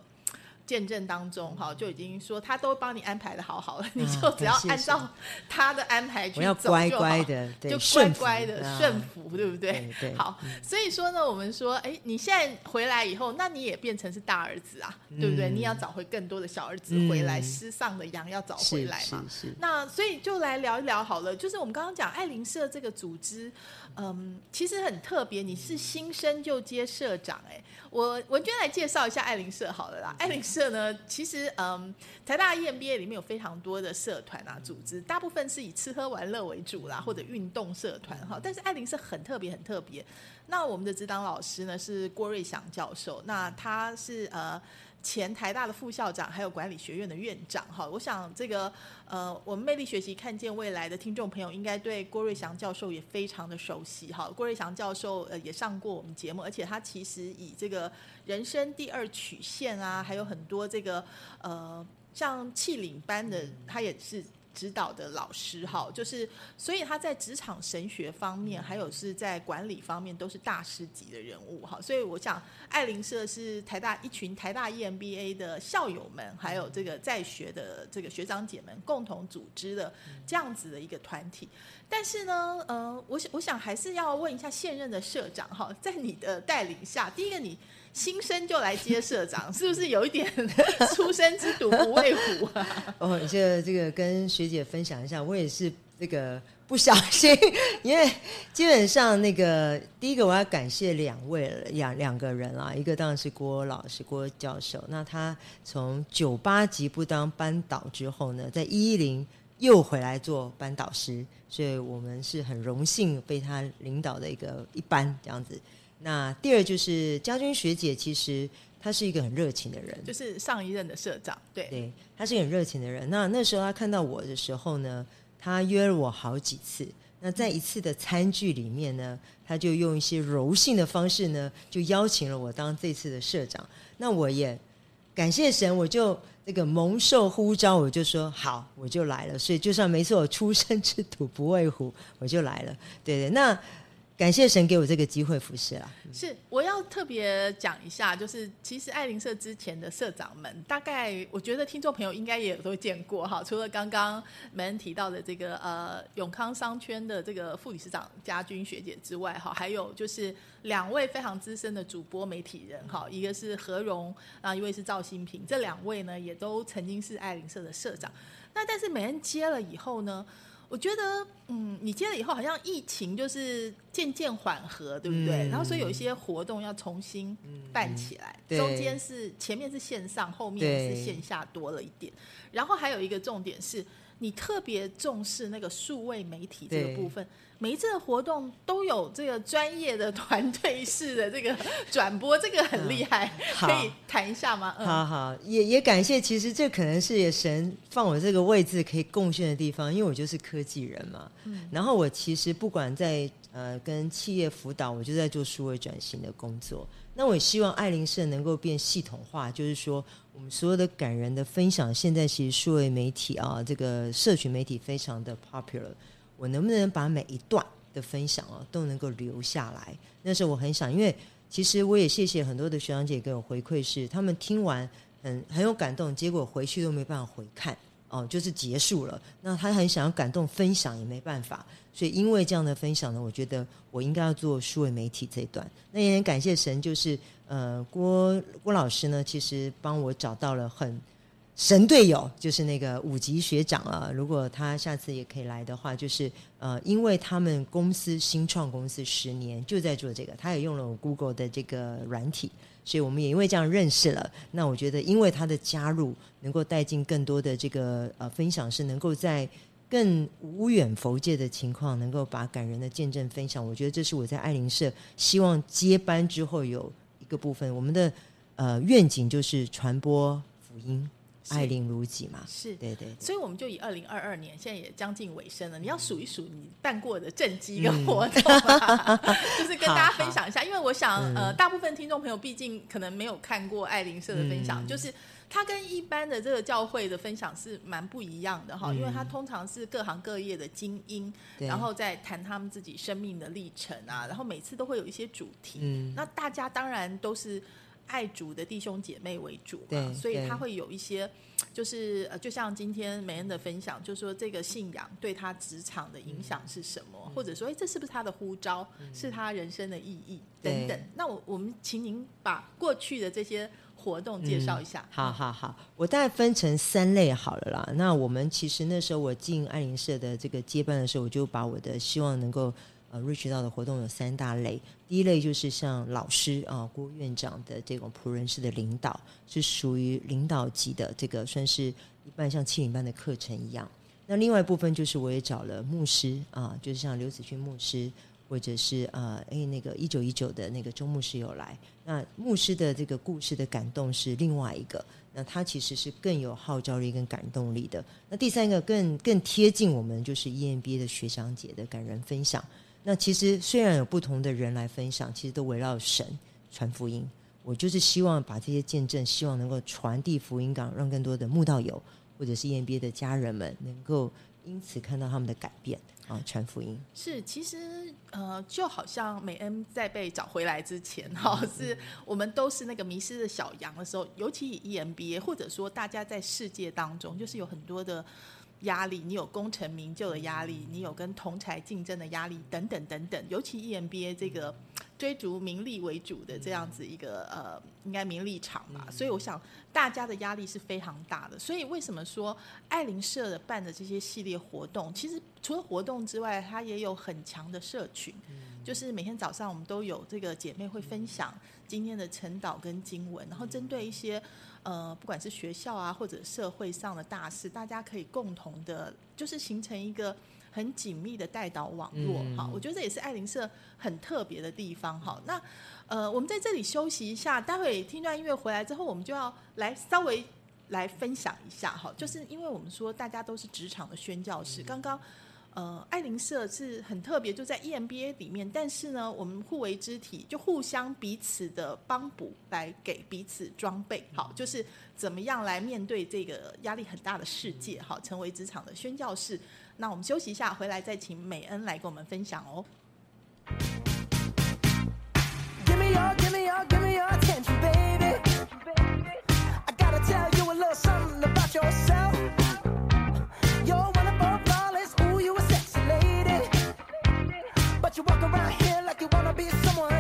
见证当中，哈，就已经说他都帮你安排的好好了，你就只要按照他的安排去走就好乖乖的就乖乖的啊顺服，对不对？好，所以说呢，我们说，哎，你现在回来以后，那你也变成是大儿子啊，对不对？嗯你要找回更多的小儿子回来，嗯失丧的羊要找回来嘛。那所以就来聊一聊好了，就是我们刚刚讲爱邻社这个组织，嗯，其实很特别，你是新生就接社长、哎，我文娟来介绍一下爱玲社好了啦。爱玲社社呢，其实嗯，台大 EMBA 里面有非常多的社团啊组织，大部分是以吃喝玩乐为主啦，或者运动社团哈。但是爱林社很特别，很特别。那我们的指导老师呢是郭瑞祥教授，那他是呃。前台大的副校长，还有管理学院的院长，哈，我想这个呃，我们魅力学习看见未来的听众朋友，应该对郭瑞祥教授也非常的熟悉，哈。郭瑞祥教授呃也上过我们节目，而且他其实以这个人生第二曲线啊，还有很多这个呃像气领班的，他也是。指导的老师哈，就是所以他在职场神学方面，还有是在管理方面都是大师级的人物哈。所以我想，爱林社是台大一群台大 EMBA 的校友们，还有这个在学的这个学长姐们共同组织的这样子的一个团体。但是呢，呃，我想我想还是要问一下现任的社长哈，在你的带领下，第一个你。新生就来接社长，是不是有一点 初生之犊不畏虎啊？哦，这这个跟学姐分享一下，我也是这个不小心，因为基本上那个第一个我要感谢两位两两个人啊，一个当然是郭老师郭教授，那他从九八级不当班导之后呢，在一一零又回来做班导师，所以我们是很荣幸被他领导的一个一班这样子。那第二就是家军学姐，其实她是一个很热情的人，就是上一任的社长，对，对，她是很热情的人。那那时候她看到我的时候呢，她约了我好几次。那在一次的餐具里面呢，她就用一些柔性的方式呢，就邀请了我当这次的社长。那我也感谢神，我就这个蒙受呼召，我就说好，我就来了。所以就算没错，我出生之土不畏虎，我就来了。对对，那。感谢神给我这个机会服侍了。是，我要特别讲一下，就是其实爱林社之前的社长们，大概我觉得听众朋友应该也都见过哈。除了刚刚没人提到的这个呃永康商圈的这个副理事长家军学姐之外哈，还有就是两位非常资深的主播媒体人哈，一个是何荣啊，一位是赵新平，这两位呢也都曾经是爱林社的社长。那但是美恩接了以后呢？我觉得，嗯，你接了以后，好像疫情就是渐渐缓和，对不对？然后所以有一些活动要重新办起来，中间是前面是线上，后面是线下多了一点。然后还有一个重点是，你特别重视那个数位媒体这个部分。每一次的活动都有这个专业的团队式的这个转播，这个很厉害，可以谈一下吗？好好，也也感谢，其实这可能是神放我这个位置可以贡献的地方，因为我就是科技人嘛。嗯，然后我其实不管在呃跟企业辅导，我就在做数位转型的工作。那我希望爱林社能够变系统化，就是说我们所有的感人的分享，现在其实数位媒体啊，这个社群媒体非常的 popular。我能不能把每一段的分享啊都能够留下来？那时候我很想，因为其实我也谢谢很多的学长姐给我回馈，是他们听完很很有感动，结果回去都没办法回看哦，就是结束了。那他很想要感动分享也没办法，所以因为这样的分享呢，我觉得我应该要做数位媒体这一段。那也很感谢神，就是呃郭郭老师呢，其实帮我找到了很。神队友就是那个五级学长啊，如果他下次也可以来的话，就是呃，因为他们公司新创公司十年就在做这个，他也用了我 Google 的这个软体，所以我们也因为这样认识了。那我觉得，因为他的加入，能够带进更多的这个呃分享，是能够在更无远佛界的情况，能够把感人的见证分享。我觉得这是我在爱灵社希望接班之后有一个部分，我们的呃愿景就是传播福音。爱邻如己嘛，是对对，所以我们就以二零二二年，现在也将近尾声了。你要数一数你办过的政绩跟活动，就是跟大家分享一下。因为我想，呃，大部分听众朋友毕竟可能没有看过爱邻社的分享，就是它跟一般的这个教会的分享是蛮不一样的哈。因为它通常是各行各业的精英，然后再谈他们自己生命的历程啊，然后每次都会有一些主题。嗯那大家当然都是。爱主的弟兄姐妹为主嘛，所以他会有一些，就是呃，就像今天梅恩的分享，就说这个信仰对他职场的影响是什么，或者说，哎，这是不是他的呼召，是他人生的意义等等。那我我们请您把过去的这些活动介绍一下。好好好，我大概分成三类好了啦。那我们其实那时候我进爱灵社的这个接班的时候，我就把我的希望能够呃 reach 到的活动有三大类，第一类就是像老师啊、郭院长的这种仆人式的领导，是属于领导级的，这个算是一半像七零班的课程一样。那另外一部分就是我也找了牧师啊，就是像刘子君牧师，或者是呃，哎那个一九一九的那个周牧师有来。那牧师的这个故事的感动是另外一个，那他其实是更有号召力跟感动力的。那第三个更更贴近我们就是 EMBA 的学长姐的感人分享。那其实虽然有不同的人来分享，其实都围绕神传福音。我就是希望把这些见证，希望能够传递福音港，让更多的慕道友或者是 EMBA 的家人们能够因此看到他们的改变啊，传福音。是，其实呃，就好像美恩在被找回来之前，哈、是我们都是那个迷失的小羊的时候，尤其以 EMBA，或者说大家在世界当中，就是有很多的压力，你有功成名就的压力，你有跟同才竞争的压力，等等等等。尤其 EMBA 这个追逐名利为主的这样子一个呃，应该名利场嘛，所以我想大家的压力是非常大的。所以为什么说爱林社的办的这些系列活动，其实除了活动之外，它也有很强的社群，就是每天早上我们都有这个姐妹会分享今天的晨祷跟经文，然后针对一些呃，不管是学校啊或者社会上的大事，大家可以共同的，就是形成一个很紧密的带导网络嗯哈、我觉得这也是爱灵社很特别的地方哈。那呃，我们在这里休息一下，待会听段音乐回来之后，我们就要来稍微来分享一下哈，就是因为我们说大家都是职场的宣教士，刚刚。呃，爱灵社是很特别，就在 E EMBA 里面，但是呢，我们互为肢体，就互相彼此的帮补，来给彼此装备，好，就是怎么样来面对这个压力很大的世界，好，成为职场的宣教士。那我们休息一下，回来再请美恩来跟我们分享哦。Give you walk around here like you wanna be someone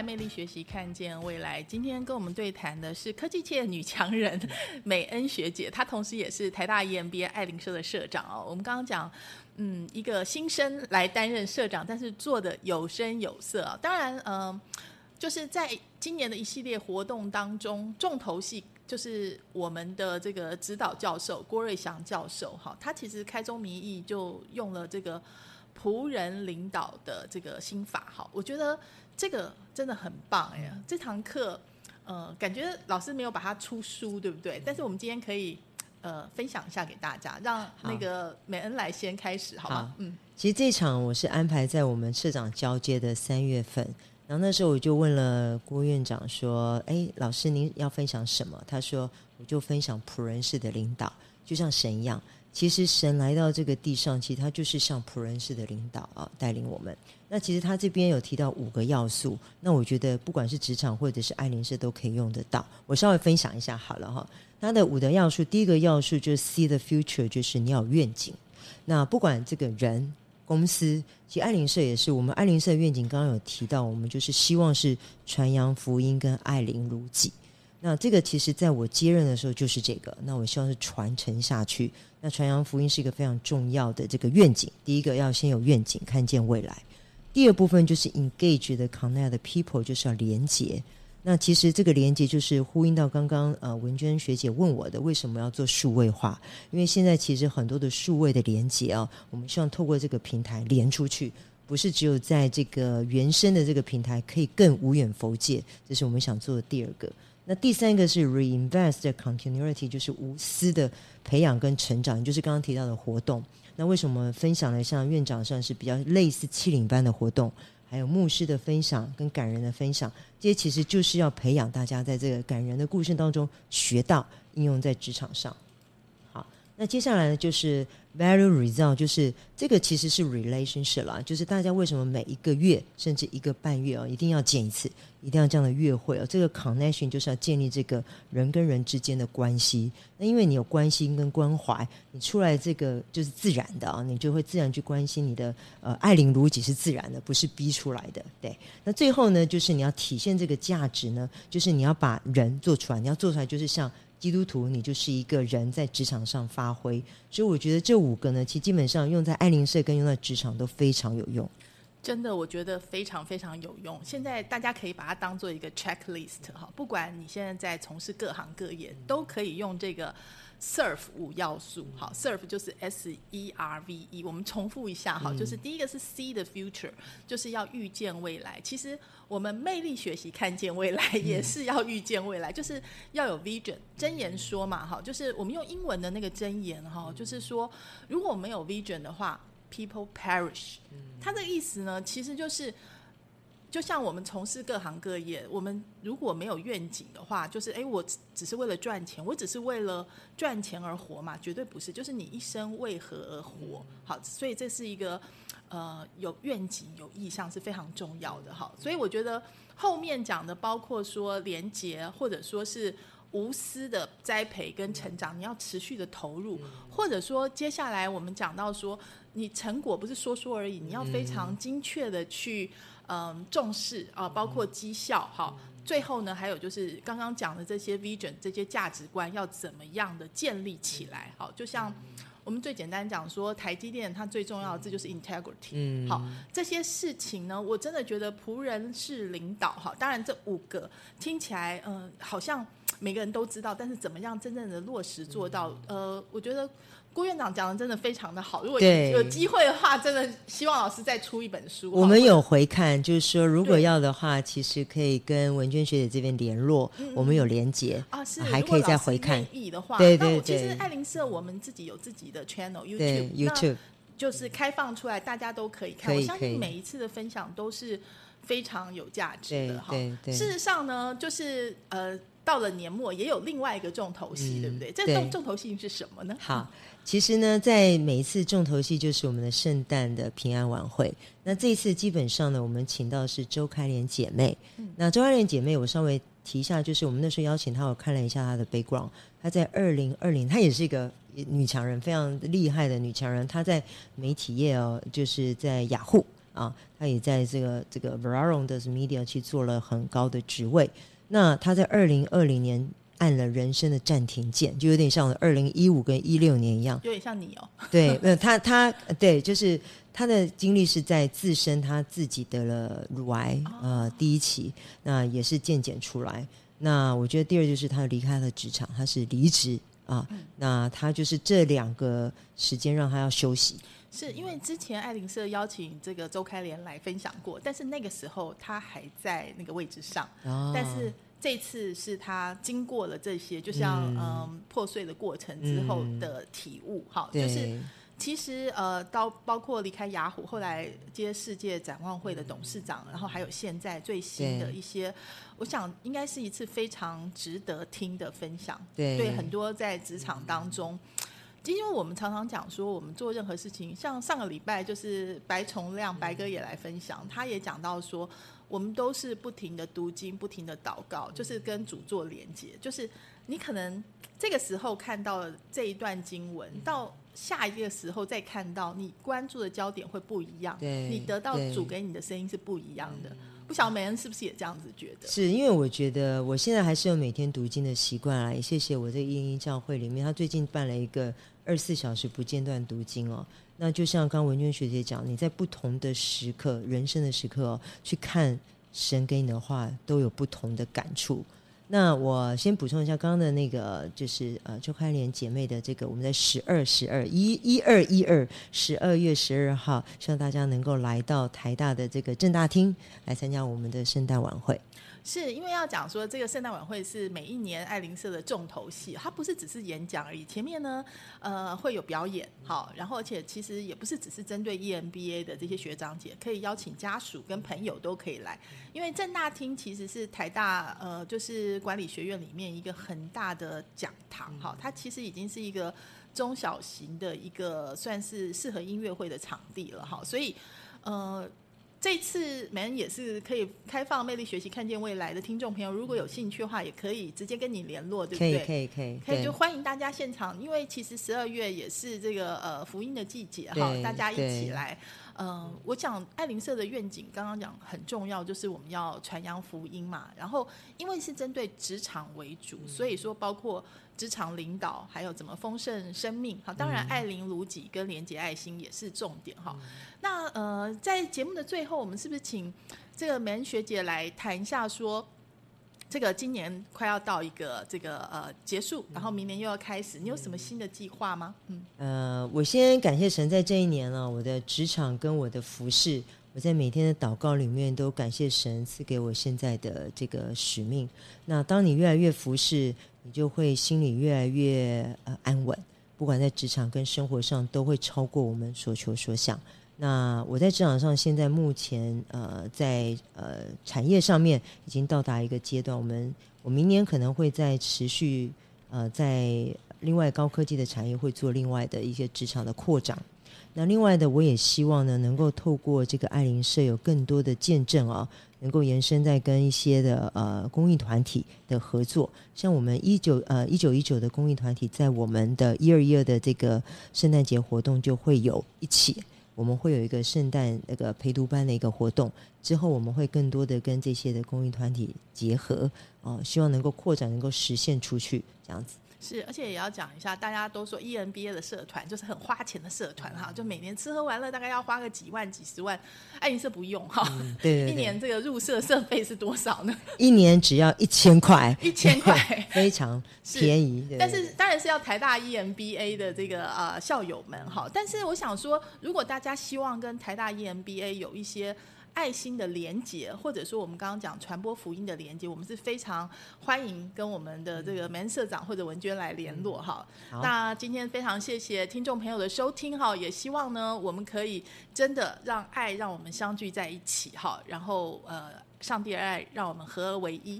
来，魅力学习，看见未来。今天跟我们对谈的是科技界女强人 美恩学姐，她同时也是台大 EMBA 爱灵社的社长哦。我们刚刚讲，嗯，一个新生来担任社长，但是做的有声有色啊。当然，嗯、就是在今年的一系列活动当中，重头戏就是我们的这个指导教授郭瑞祥教授，哈，他其实开宗明义就用了这个仆人领导的这个心法，哈，我觉得这个真的很棒哎，这堂课，呃，感觉老师没有把它出书，对不对？但是我们今天可以。呃，分享一下给大家，让那个美恩来先开始，好吗好？嗯，其实这场我是安排在我们社长交接的三月份，然后那时候我就问了郭院长说：“哎，老师您要分享什么？”他说：“我就分享仆人式的领导，就像神一样。其实神来到这个地上，其实他就是像仆人式的领导啊，带领我们。那其实他这边有提到五个要素，那我觉得不管是职场或者是爱灵社都可以用得到。我稍微分享一下好了哈。它的五的要素，第一个要素就是 see the future，就是你有愿景。那不管这个人、公司，其实爱灵社也是，我们爱灵社愿景刚刚有提到，我们就是希望是传扬福音跟爱灵如己。那这个其实在我接任的时候就是这个，那我希望是传承下去。那传扬福音是一个非常重要的这个愿景，第一个要先有愿景，看见未来。第二部分就是 engage 的 connect people，就是要连接。那其实这个连接就是呼应到刚刚呃文娟学姐问我的，为什么要做数位化？因为现在其实很多的数位的连接啊，我们希望透过这个平台连出去，不是只有在这个原生的这个平台可以更无远弗届，这是我们想做的第二个。那第三个是 reinvest 的 continuity，就是无私的培养跟成长，就是刚刚提到的活动。那为什么分享了像院长算是比较类似七领班的活动，还有牧师的分享跟感人的分享，这些其实就是要培养大家在这个感人的故事当中学到应用在职场上。那接下来呢就是 value result，就是这个其实是 relationship 啦，就是大家为什么每一个月甚至一个半月哦，一定要见一次，一定要这样的约会哦，这个 connection 就是要建立这个人跟人之间的关系。那因为你有关心跟关怀，你出来这个就是自然的啊，你就会自然去关心你的呃爱邻如己是自然的，不是逼出来的。对，那最后呢，就是你要体现这个价值呢，就是你要把人做出来，你要做出来就是像。基督徒，你就是一个人在职场上发挥，所以我觉得这五个呢，其实基本上用在爱灵社跟用在职场都非常有用。真的，我觉得非常非常有用。现在大家可以把它当做一个 checklist 哈，不管你现在在从事各行各业，都可以用这个 SERF 五要素。好，SERF 就是 S E R V E。我们重复一下哈，就是第一个是 See the future，就是要预见未来。其实我们魅力学习看见未来，也是要预见未来，就是要有 vision。真言说嘛，哈，就是我们用英文的那个真言哈，就是说如果没有 vision 的话，people perish。它的意思呢，其实就是。就像我们从事各行各业，我们如果没有愿景的话，就是哎，我只只是为了赚钱，我只是为了赚钱而活嘛？绝对不是，就是你一生为何而活？好，所以这是一个呃有愿景、有意向是非常重要的哈。所以我觉得后面讲的，包括说廉洁，或者说是无私的栽培跟成长，你要持续的投入，或者说接下来我们讲到说，你成果不是说说而已，你要非常精确的去。嗯，重视啊，包括绩效哈。最后呢，还有就是刚刚讲的这些 vision 这些价值观要怎么样的建立起来？好，就像我们最简单讲说，台积电它最重要的字就是 integrity。嗯，好，这些事情呢，我真的觉得仆人是领导哈。当然，这五个听起来嗯、呃好像每个人都知道，但是怎么样真正的落实做到？呃，我觉得。郭院长讲的真的非常的好，如果有机会的话，真的希望老师再出一本书。我们有回看，就是说如果要的话，其实可以跟文娟学姐这边联络，我们有连结啊，是还可以再回看对对那其实对爱灵社我们自己有自己的 channel YouTube YouTube，就是开放出来，大家都可以看。我相信每一次的分享都是非常有价值对的哈对。对事实上呢，就是呃，到了年末也有另外一个重头戏，嗯对不对？这重重头戏是什么呢？好，其实呢，在每一次重头戏就是我们的圣诞的平安晚会。那这一次基本上呢，我们请到的是周开莲姐妹。那周开莲姐妹，我稍微提一下，就是我们那时候邀请她，我看了一下她的 background，她在二零二零，她也是一个女强人，非常厉害的女强人。她在媒体业哦，就是在雅虎。啊，她也在这个这个 Veraron 的 Media 去做了很高的职位。那他在二零二零年按了人生的暂停键，就有点像二零一五跟一六年一样。有点像你哦。对，没有他他对，就是他的经历是在自身他自己得了乳癌，呃，第一期，那也是渐渐出来。那我觉得第二就是他离开了职场，他是离职啊。那他就是这两个时间让他要休息。是因为之前爱灵社邀请这个周开莲来分享过，但是那个时候他还在那个位置上，哦但是这次是他经过了这些，就像嗯破碎的过程之后的体悟，哈、对，就是其实呃，到包括离开雅虎，后来接世界展望会的董事长，然后还有现在最新的一些，我想应该是一次非常值得听的分享。对对很多在职场当中。因为我们常常讲说，我们做任何事情，像上个礼拜就是白崇亮白哥也来分享，他也讲到说，我们都是不停的读经，不停的祷告，就是跟主做连接，就是你可能这个时候看到了这一段经文，到下一个时候再看到，你关注的焦点会不一样，你得到主给你的声音是不一样的。不晓得美恩是不是也这样子觉得？是因为我觉得我现在还是有每天读经的习惯啊，也谢谢我这个一一教会里面，他最近办了一个二十四小时不间断读经哦。那就像刚文娟学姐讲，你在不同的时刻、人生的时刻哦，去看神给你的话，都有不同的感触。那我先补充一下刚刚的那个，就是呃，周开莲姐妹的这个，我们在十二、十二、一、一二、一二，十二月十二号，希望大家能够来到台大的这个正大厅来参加我们的圣诞晚会。是因为要讲说，这个圣诞晚会是每一年爱灵社的重头戏，它不是只是演讲而已。前面呢，呃，会有表演，好，然后而且其实也不是只是针对 E EMBA 的这些学长姐，可以邀请家属跟朋友都可以来。因为正大厅其实是台大呃，就是管理学院里面一个很大的讲堂，哈，它其实已经是一个中小型的一个算是适合音乐会的场地了，哈，所以呃。这次美恩也是可以开放魅力学习看见未来的听众朋友，如果有兴趣的话，也可以直接跟你联络，对不可以对？可以可以，可以就欢迎大家现场，因为其实十二月也是这个呃福音的季节哈，大家一起来。嗯、我讲爱灵社的愿景，刚刚讲很重要，就是我们要传扬福音嘛。然后因为是针对职场为主，所以说包括职场领导，还有怎么丰盛生命。好，当然爱灵如己跟廉洁爱心也是重点哈。那呃，在节目的最后，我们是不是请这个梅恩学姐来谈一下说？这个今年快要到一个这个呃结束，然后明年又要开始，你有什么新的计划吗？嗯，呃，我先感谢神，在这一年呢、我的职场跟我的服饰，我在每天的祷告里面都感谢神赐给我现在的这个使命。那当你越来越服侍，你就会心里越来越呃安稳，不管在职场跟生活上，都会超过我们所求所想。那我在职场上，现在目前呃在呃产业上面已经到达一个阶段，我们我明年可能会在持续呃在另外高科技的产业会做另外的一些职场的扩展。那另外的，我也希望呢，能够透过这个爱灵社有更多的见证啊，能够延伸在跟一些的呃公益团体的合作。像我们一九呃一九一九的公益团体，在我们的一二一二的这个圣诞节活动就会有一起。我们会有一个圣诞那个陪读班的一个活动，之后我们会更多的跟这些的公益团体结合，哦、希望能够扩展，能够实现出去，这样子。是，而且也要讲一下，大家都说 E EMBA 的社团就是很花钱的社团哈，就每年吃喝玩乐大概要花个几万、几十万，爱灵社不用哈。对对对，一年这个入社社费是多少呢？一年只要一千块，一千块。非常便宜。对但是当然是要台大 E EMBA 的这个呃校友们哈。但是我想说，如果大家希望跟台大 E EMBA 有一些爱心的连接，或者说我们刚刚讲传播福音的连接，我们是非常欢迎跟我们的这个门社长或者文娟来联络哈。好那今天非常谢谢听众朋友的收听哈，也希望呢我们可以真的让爱让我们相聚在一起哈，然后呃。上帝的爱让我们合而为一，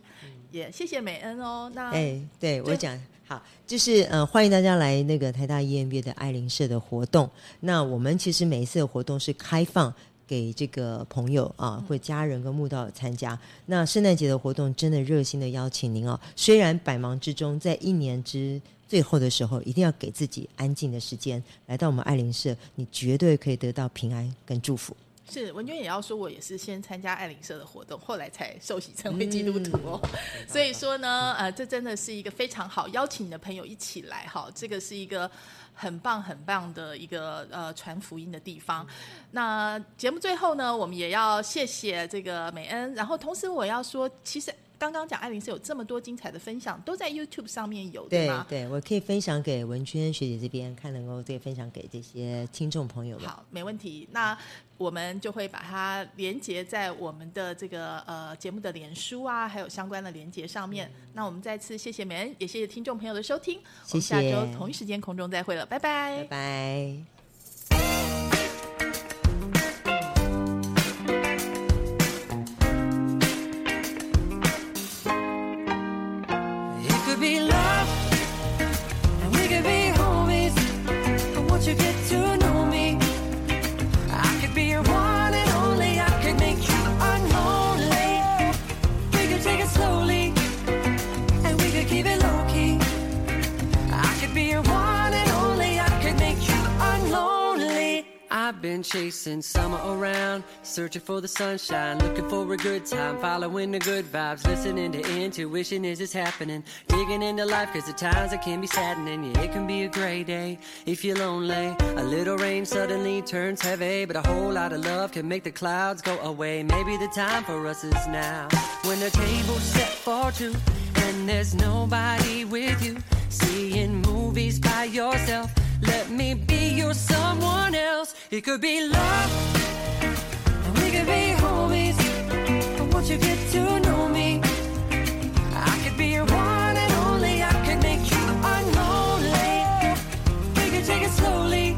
也谢谢美恩哦。那哎，对我讲好，就是呃，欢迎大家来那个台大 EMBA 的爱灵社的活动。那我们其实每一次的活动是开放。给这个朋友啊，或家人跟慕道友参加。那圣诞节的活动，真的热心的邀请您哦。虽然百忙之中，在一年之最后的时候，一定要给自己安静的时间，来到我们爱灵社，你绝对可以得到平安跟祝福。是文娟也要说，我也是先参加爱灵社的活动，后来才受洗成为基督徒哦。所以说呢，呃，这真的是一个非常好，邀请你的朋友一起来哈，这个是一个很棒很棒的一个呃传福音的地方。那节目最后呢，我们也要谢谢这个美恩，然后同时我要说，其实刚刚讲爱琳是有这么多精彩的分享，都在 YouTube 上面有，对吗？对，我可以分享给文娟学姐这边，看能够对分享给这些听众朋友们。好，没问题。那我们就会把它连接在我们的这个呃节目的连书啊，还有相关的连接上面。那我们再次谢谢美恩，也谢谢听众朋友的收听。我们下谢谢周同一时间空中再会了，拜拜拜拜。Been chasing summer around, searching for the sunshine, looking for a good time, following the good vibes, listening to intuition as it's happening, digging into life cause at times it can be saddening, yeah it can be a gray day. If you're lonely, a little rain suddenly turns heavy, but a whole lot of love can make the clouds go away, maybe the time for us is now, when the table's set for two, and there's nobody with you, seeing movies by yourself, let me be your someone else. It could be love, and we could be homies. But once you get to know me, I could be your one and only. I could make you unholy. We could take it slowly,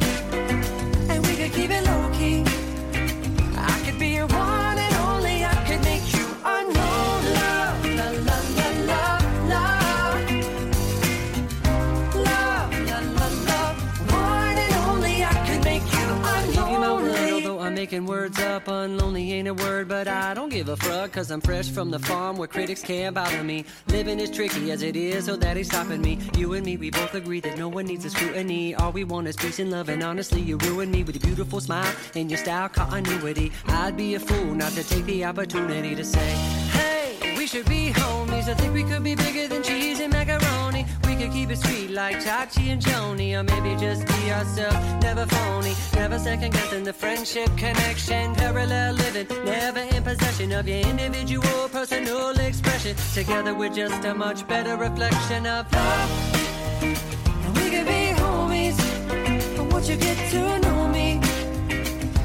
making words up. Unlonely ain't a word, but I don't give a fuck. Cause I'm fresh from the farm where critics can't bother me. Living is tricky as it is, so that ain't stopping me. You and me, we both agree that no one needs a scrutiny. All we want is peace and love, and honestly, you ruin me with your beautiful smile and your style continuity. I'd be a fool not to take the opportunity to say, Hey, we should be homies. I think we could be bigger than cheese and macaroni. Could keep it sweet like Chachi and Joni, or maybe just be ourselves, never phony, never second guessing the friendship connection, parallel living, never in possession of your individual personal expression. Together we're just a much better reflection of love. And we could be homies, but once you get to know me,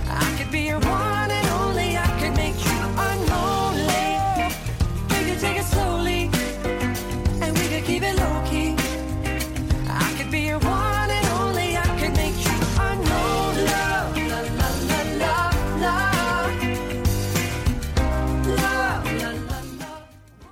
I could be your one be your one